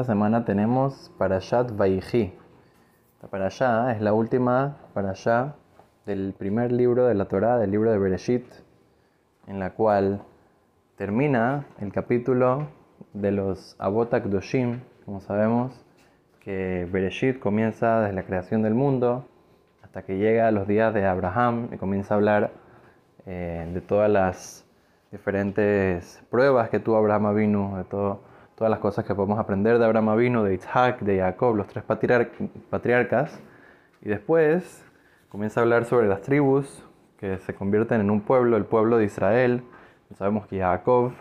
Esta semana tenemos Parashat Vayhi. Esta Parashá es la última Parashá del primer libro de la Torá, del libro de Bereshit, en la cual termina el capítulo de los Abotak Doshim. Como sabemos, que Bereshit comienza desde la creación del mundo hasta que llega a los días de Abraham y comienza a hablar eh, de todas las diferentes pruebas que tuvo Abraham vino, de todo todas las cosas que podemos aprender de Abraham vino, de Isaac, de Jacob, los tres patriarcas. Y después comienza a hablar sobre las tribus que se convierten en un pueblo, el pueblo de Israel. Sabemos que Jacob,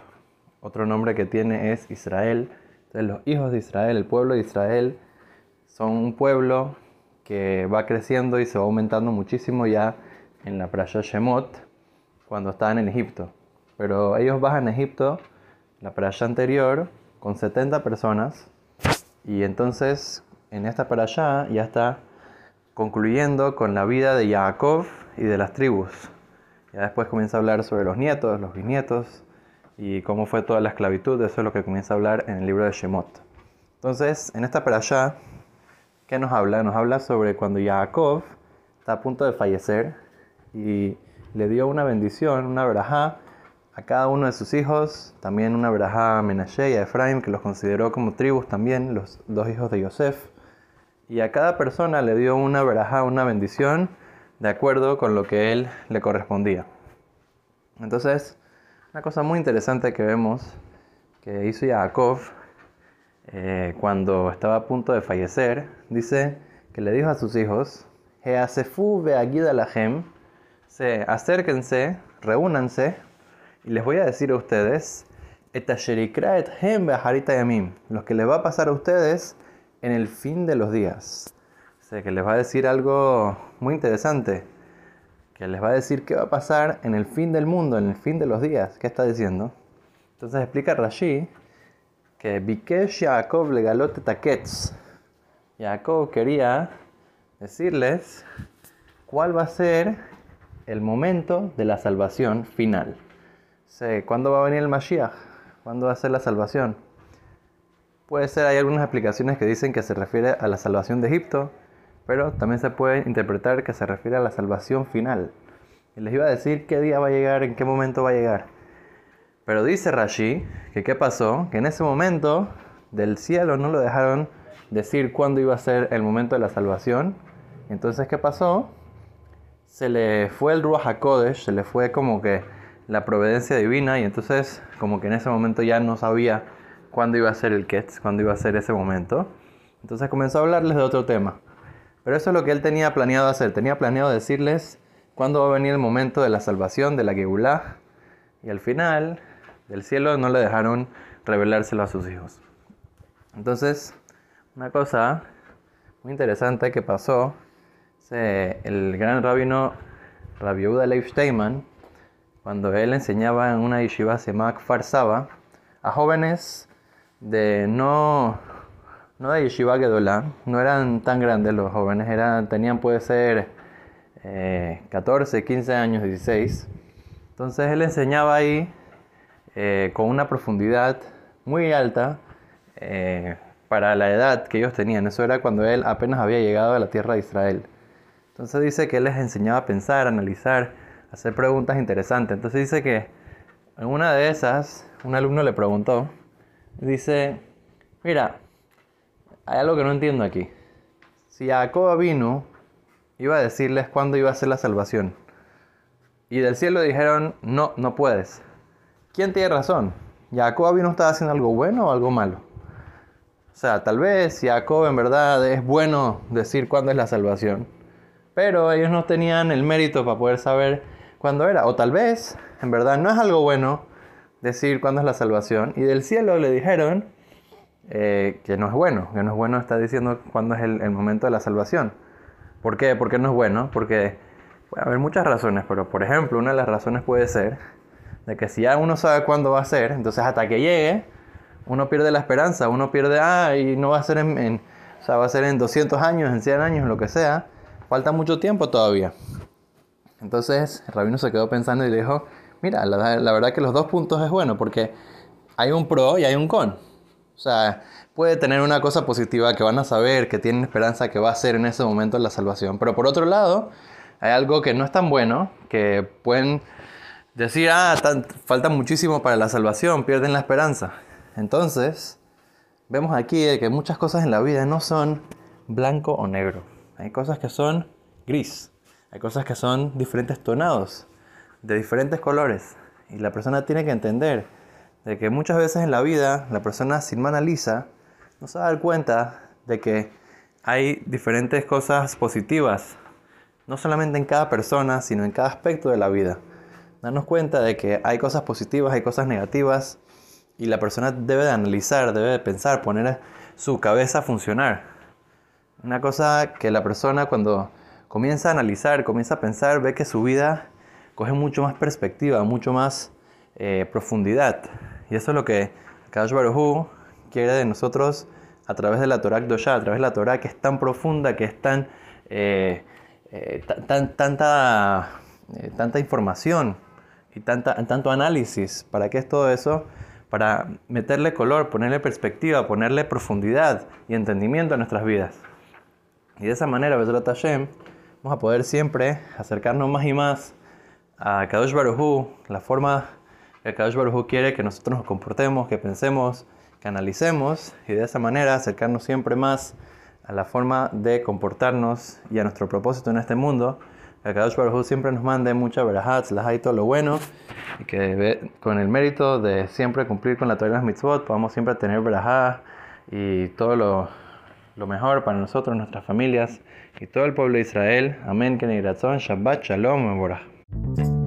otro nombre que tiene es Israel. Entonces los hijos de Israel, el pueblo de Israel, son un pueblo que va creciendo y se va aumentando muchísimo ya en la playa Shemot, cuando estaban en Egipto. Pero ellos bajan a Egipto, la playa anterior, con 70 personas y entonces en esta para allá ya está concluyendo con la vida de Jacob y de las tribus. Ya después comienza a hablar sobre los nietos, los bisnietos y cómo fue toda la esclavitud. Eso es lo que comienza a hablar en el libro de Shemot. Entonces, en esta para allá, ¿qué nos habla? Nos habla sobre cuando Jacob está a punto de fallecer y le dio una bendición, una verajá a cada uno de sus hijos, también una verajá a Menashe y a Efraim, que los consideró como tribus también, los dos hijos de Yosef. Y a cada persona le dio una verajá, una bendición, de acuerdo con lo que él le correspondía. Entonces, una cosa muy interesante que vemos que hizo Jacob eh, cuando estaba a punto de fallecer, dice que le dijo a sus hijos, Heasefu lahem, se acérquense, reúnanse y les voy a decir a ustedes, lo que les va a pasar a ustedes en el fin de los días. O sea, que les va a decir algo muy interesante. Que les va a decir qué va a pasar en el fin del mundo, en el fin de los días. ¿Qué está diciendo? Entonces explica Rashi que Bikesh Yaakov le galote taketz. Jacob quería decirles cuál va a ser el momento de la salvación final. ¿Cuándo va a venir el Mashiach? ¿Cuándo va a ser la salvación? Puede ser, hay algunas explicaciones que dicen que se refiere a la salvación de Egipto, pero también se puede interpretar que se refiere a la salvación final. Y les iba a decir qué día va a llegar, en qué momento va a llegar. Pero dice Rashi que qué pasó, que en ese momento del cielo no lo dejaron decir cuándo iba a ser el momento de la salvación. Entonces, ¿qué pasó? Se le fue el Ruach HaKodesh, se le fue como que la providencia divina y entonces como que en ese momento ya no sabía cuándo iba a ser el Ketz, cuándo iba a ser ese momento. Entonces comenzó a hablarles de otro tema. Pero eso es lo que él tenía planeado hacer. Tenía planeado decirles cuándo va a venir el momento de la salvación, de la Geulah. Y al final del cielo no le dejaron revelárselo a sus hijos. Entonces, una cosa muy interesante que pasó, el gran rabino Rabbi Yehuda Leif Steinman, cuando él enseñaba en una yeshiva llamada Farsaba a jóvenes de no, no de yeshiva Gedolá, no eran tan grandes los jóvenes, eran, tenían puede ser 14, eh, 15 años, 16. Entonces él enseñaba ahí eh, con una profundidad muy alta eh, para la edad que ellos tenían. Eso era cuando él apenas había llegado a la tierra de Israel. Entonces dice que él les enseñaba a pensar, a analizar hacer preguntas interesantes. Entonces dice que en una de esas, un alumno le preguntó, dice, mira, hay algo que no entiendo aquí. Si Jacob vino, iba a decirles cuándo iba a ser la salvación. Y del cielo dijeron, no, no puedes. ¿Quién tiene razón? ¿Jacob vino estaba haciendo algo bueno o algo malo? O sea, tal vez Jacob en verdad es bueno decir cuándo es la salvación. Pero ellos no tenían el mérito para poder saber cuándo era. O tal vez, en verdad, no es algo bueno decir cuándo es la salvación. Y del cielo le dijeron eh, que no es bueno, que no es bueno estar diciendo cuándo es el, momento de la salvación. ¿Por qué? ¿Por qué no es bueno? Porque puede haber muchas razones, pero por ejemplo, una de las razones puede ser de que si ya uno sabe cuándo va a ser, entonces hasta que llegue, uno pierde la esperanza, uno pierde, ah, y no va a ser en, en o sea, va a ser en 200 años, en 100 años, lo que sea, falta mucho tiempo todavía. Entonces el rabino se quedó pensando y le dijo, mira, la, verdad que los dos puntos es bueno porque hay un pro y hay un con. O sea, puede tener una cosa positiva que van a saber, que tienen esperanza que va a ser en ese momento la salvación. Pero por otro lado, hay algo que no es tan bueno, que pueden decir, ah, falta muchísimo para la salvación, pierden la esperanza. Entonces, vemos aquí que muchas cosas en la vida no son blanco o negro. Hay cosas que son gris, hay cosas que son diferentes tonados, de diferentes colores. Y la persona tiene que entender de que muchas veces en la vida la persona si no analiza no se va a dar cuenta de que hay diferentes cosas positivas, no solamente en cada persona, sino en cada aspecto de la vida. Darnos cuenta de que hay cosas positivas, hay cosas negativas, y la persona debe de analizar, debe de pensar, poner su cabeza a funcionar. Una cosa que la persona cuando comienza a analizar, comienza a pensar, ve que su vida coge mucho más perspectiva, mucho más eh, profundidad. Y eso es lo que Kadosh Baruj quiere de nosotros a través de la Torah Kdoshá, a través de la Torah que es tan profunda, que es tan, eh, eh, tan tanta, tanta información y tanta, tanto análisis. ¿Para qué es todo eso? Para meterle color, ponerle perspectiva, ponerle profundidad y entendimiento a nuestras vidas. Y de esa manera, Bezrat Hashem, vamos a poder siempre acercarnos más y más a Kadosh Baruj la forma que Kadosh Baruj quiere que nosotros nos comportemos, que pensemos, que analicemos y de esa manera acercarnos siempre más a la forma de comportarnos y a nuestro propósito en este mundo. Que Kadosh Baruj siempre nos mande mucha verahat, las hay todo lo bueno y que con el mérito de siempre cumplir con la Torah de las mitzvot podamos siempre tener verajá y todo lo, lo, mejor para nosotros, nuestras familias y todo el pueblo de Israel. Amén. Shabbat Shalom.